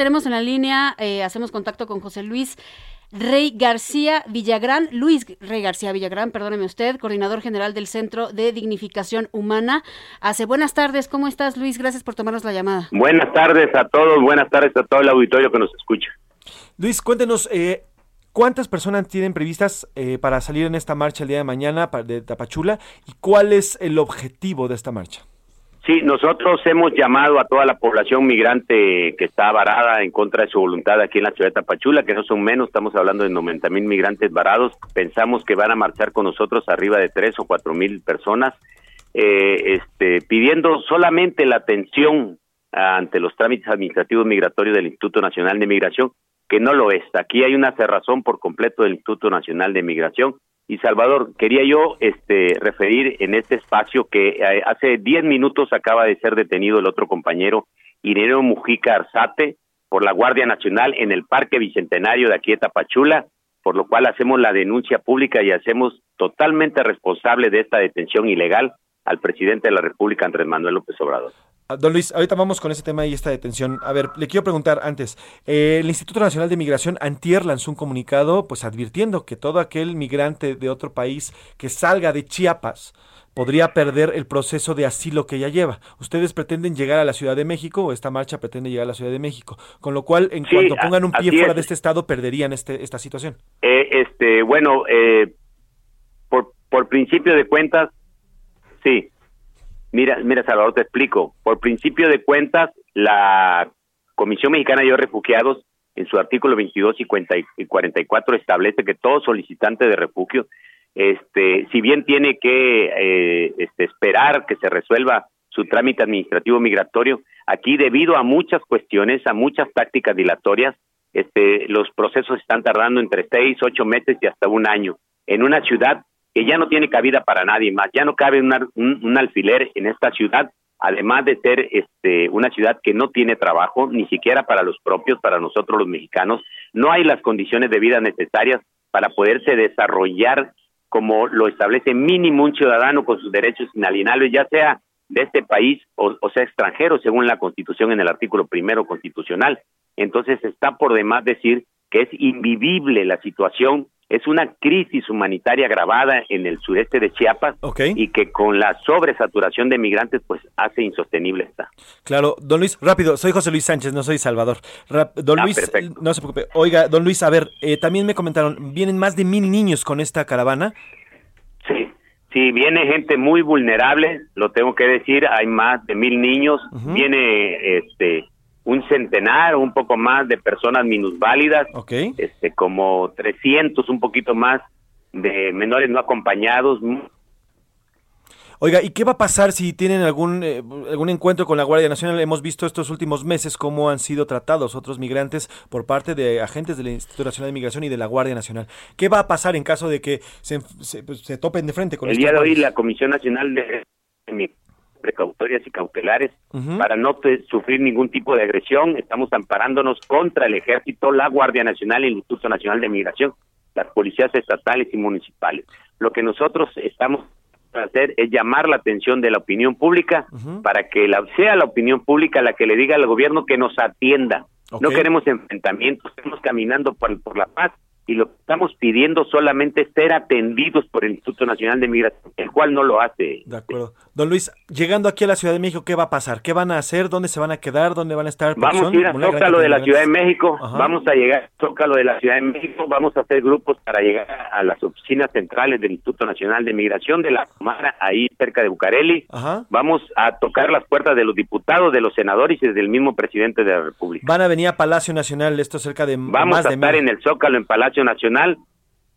Tenemos en la línea, eh, hacemos contacto con José Luis Rey García Villagrán, Luis Rey García Villagrán, perdóneme usted, coordinador general del Centro de Dignificación Humana. Hace buenas tardes, ¿cómo estás Luis? Gracias por tomarnos la llamada. Buenas tardes a todos, buenas tardes a todo el auditorio que nos escucha. Luis, cuéntenos, eh, ¿cuántas personas tienen previstas eh, para salir en esta marcha el día de mañana de Tapachula y cuál es el objetivo de esta marcha? Sí, nosotros hemos llamado a toda la población migrante que está varada en contra de su voluntad aquí en la ciudad de Tapachula, que no son menos, estamos hablando de 90 mil migrantes varados. Pensamos que van a marchar con nosotros arriba de tres o cuatro mil personas, eh, este, pidiendo solamente la atención ante los trámites administrativos migratorios del Instituto Nacional de Migración, que no lo es. Aquí hay una cerrazón por completo del Instituto Nacional de Migración y Salvador, quería yo este, referir en este espacio que eh, hace 10 minutos acaba de ser detenido el otro compañero, Ireneo Mujica Arzate, por la Guardia Nacional en el Parque Bicentenario de aquí de Tapachula, por lo cual hacemos la denuncia pública y hacemos totalmente responsable de esta detención ilegal al presidente de la República, Andrés Manuel López Obrador. Ah, don Luis, ahorita vamos con ese tema y esta detención. A ver, le quiero preguntar antes. Eh, el Instituto Nacional de Migración antier lanzó un comunicado pues advirtiendo que todo aquel migrante de otro país que salga de Chiapas podría perder el proceso de asilo que ya lleva. Ustedes pretenden llegar a la Ciudad de México o esta marcha pretende llegar a la Ciudad de México, con lo cual en cuanto pongan un pie fuera de este estado perderían este, esta situación. Eh, este, bueno, eh, por, por principio de cuentas, sí, Mira, mira, Salvador, te explico. Por principio de cuentas, la Comisión Mexicana de Refugiados, en su artículo 22 y 44, establece que todo solicitante de refugio, este, si bien tiene que eh, este, esperar que se resuelva su trámite administrativo migratorio, aquí debido a muchas cuestiones, a muchas tácticas dilatorias, este, los procesos están tardando entre seis, ocho meses y hasta un año. En una ciudad que ya no tiene cabida para nadie más, ya no cabe un, alfiler en esta ciudad, además de ser este, una ciudad que no tiene trabajo, ni siquiera para los propios, para nosotros los mexicanos, no hay las condiciones de vida necesarias para poderse desarrollar como lo establece mínimo un ciudadano con sus derechos inalienables, ya sea de este país o, o, sea extranjero, según la Constitución en el artículo primero constitucional. Entonces está por demás decir que es invivible la situación es una crisis humanitaria agravada en el sureste de Chiapas y que con la sobresaturación de migrantes pues hace insostenible esta. Claro, don Luis, rápido, soy José Luis Sánchez, no soy Salvador. don ah, Luis, no se preocupe. Oiga, don Luis, a ver, eh, también me comentaron, vienen más de mil niños con esta caravana. Sí, sí, viene gente muy vulnerable, lo tengo que decir, hay más de mil niños, viene este un centenar o un poco más de personas minusválidas, este, como 300, un poquito más de menores no acompañados. Oiga, ¿y qué va a pasar si tienen algún, eh, algún encuentro con la Guardia Nacional? Hemos visto estos últimos meses cómo han sido tratados otros migrantes por parte de agentes del Instituto Nacional de Migración y de la Guardia Nacional. ¿Qué va a pasar en caso de que se, se, pues, topen de frente con El día de hoy la Comisión Nacional de precautorias y cautelares para no sufrir ningún tipo de agresión. Estamos amparándonos contra el Ejército, la Guardia Nacional y el Instituto Nacional de Migración, las policías estatales y municipales. Lo que nosotros estamos hacer es llamar la atención de la opinión pública para que la, sea la opinión pública la que le diga al gobierno que nos atienda. No queremos enfrentamientos, estamos caminando por la paz y lo que estamos pidiendo solamente es ser atendidos por el Instituto Nacional de Migración, el cual no lo hace. De acuerdo. Don Luis, llegando aquí a la Ciudad de México, ¿qué va a pasar? ¿Qué van a hacer? ¿Dónde se van a quedar? ¿Dónde van a estar? Vamos a ir a Zócalo de la Ciudad de México, vamos a llegar a Zócalo de la Ciudad de México, vamos a hacer grupos para llegar a las oficinas centrales del Instituto Nacional de Migración de la Comara, ahí cerca de Bucareli. Vamos a tocar las puertas de los diputados, de los senadores y del mismo presidente de la República. Van a venir a Palacio Nacional, esto cerca de Vamos a estar en el Zócalo, en Palacio Nacional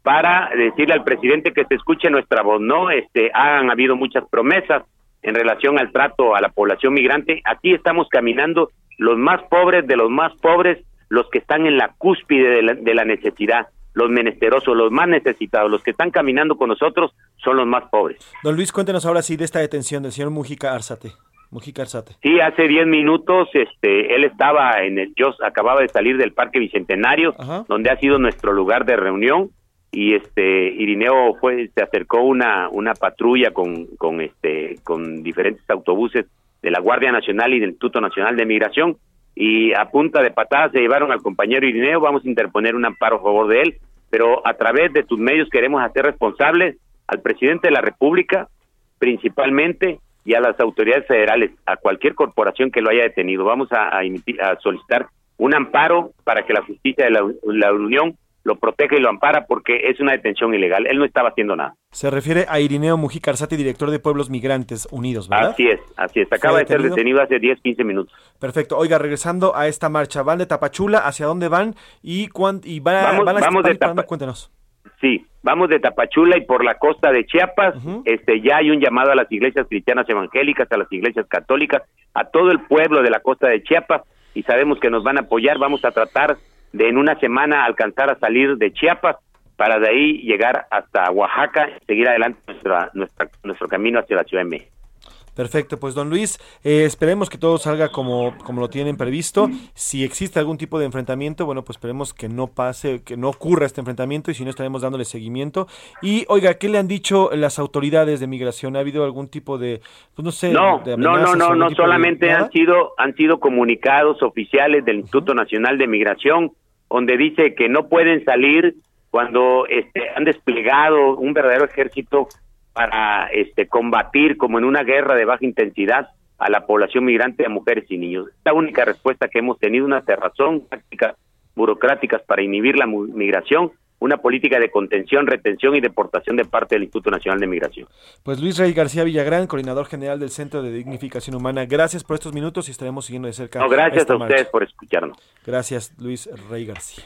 para decirle al presidente que se escuche nuestra voz, ¿no? Este, han habido muchas promesas, en relación al trato a la población migrante. Aquí estamos caminando los más pobres de los más pobres, los que están en la cúspide de la, de la necesidad los menesterosos, los más necesitados, los que están caminando con nosotros son los más pobres. Don Luis, cuéntenos ahora sí de esta detención del señor Mujica Arzate. Mujica Arzate. Sí, hace 10 minutos este, él estaba en el, yo acababa de salir del Parque Bicentenario, Ajá. donde ha sido nuestro lugar de reunión, y este Irineo fue, se acercó una, una patrulla con, con, este, con diferentes autobuses de la Guardia Nacional y del Instituto Nacional de Migración, y a punta de patadas se llevaron al compañero Irineo, vamos a interponer un amparo a favor de él, pero a través de tus medios queremos hacer responsables al presidente de la República, principalmente, y a las autoridades federales, a cualquier corporación que lo haya detenido. Vamos a, a, solicitar un amparo para que la justicia de la, la Unión lo proteja y lo ampara porque es una detención ilegal. Él no estaba haciendo nada. Se refiere a Irineo Mujica Arzate, director de Pueblos Migrantes Unidos, ¿verdad? Así es, así es. Acaba ¿Fue de ser detenido? hace 10, 15 minutos. Perfecto. Oiga, regresando a esta marcha, ¿van de Tapachula? ¿Hacia dónde van? ¿Y, cuán, y van, a- Vamos- van a vamos de? Tapa- Cuéntenos. Sí, vamos de Tapachula y por la costa de Chiapas, este ya hay un llamado a las iglesias cristianas evangélicas, a las iglesias católicas, a todo el pueblo de la costa de Chiapas y sabemos que nos van a apoyar, vamos a tratar de en una semana alcanzar a salir de Chiapas para de ahí llegar hasta Oaxaca y seguir adelante nuestra, nuestra, nuestro camino hacia la Ciudad de México. Perfecto, pues don Luis, eh, esperemos que todo salga como, como lo tienen previsto. Si existe algún tipo de enfrentamiento, bueno, pues esperemos que no pase, que no ocurra este enfrentamiento y si no estaremos dándole seguimiento. Y oiga, ¿qué le han dicho las autoridades de migración? ¿Ha habido algún tipo de, pues no sé, No, de no, no, no, de- solamente han sido han sido comunicados oficiales del Instituto Nacional de Migración donde dice que no pueden salir cuando este, han desplegado un verdadero ejército para este combatir como en una guerra de baja intensidad a la población migrante, a mujeres y niños. La única respuesta que hemos tenido, una cerrazón, tácticas burocráticas para inhibir la migración, una política de contención, retención y deportación de parte del Instituto Nacional de Migración. Pues Luis Rey García Villagrán, coordinador general del Centro de Dignificación Humana, gracias por estos minutos y estaremos siguiendo de cerca. No, gracias a ustedes marcha. por escucharnos. Gracias, Luis Rey García.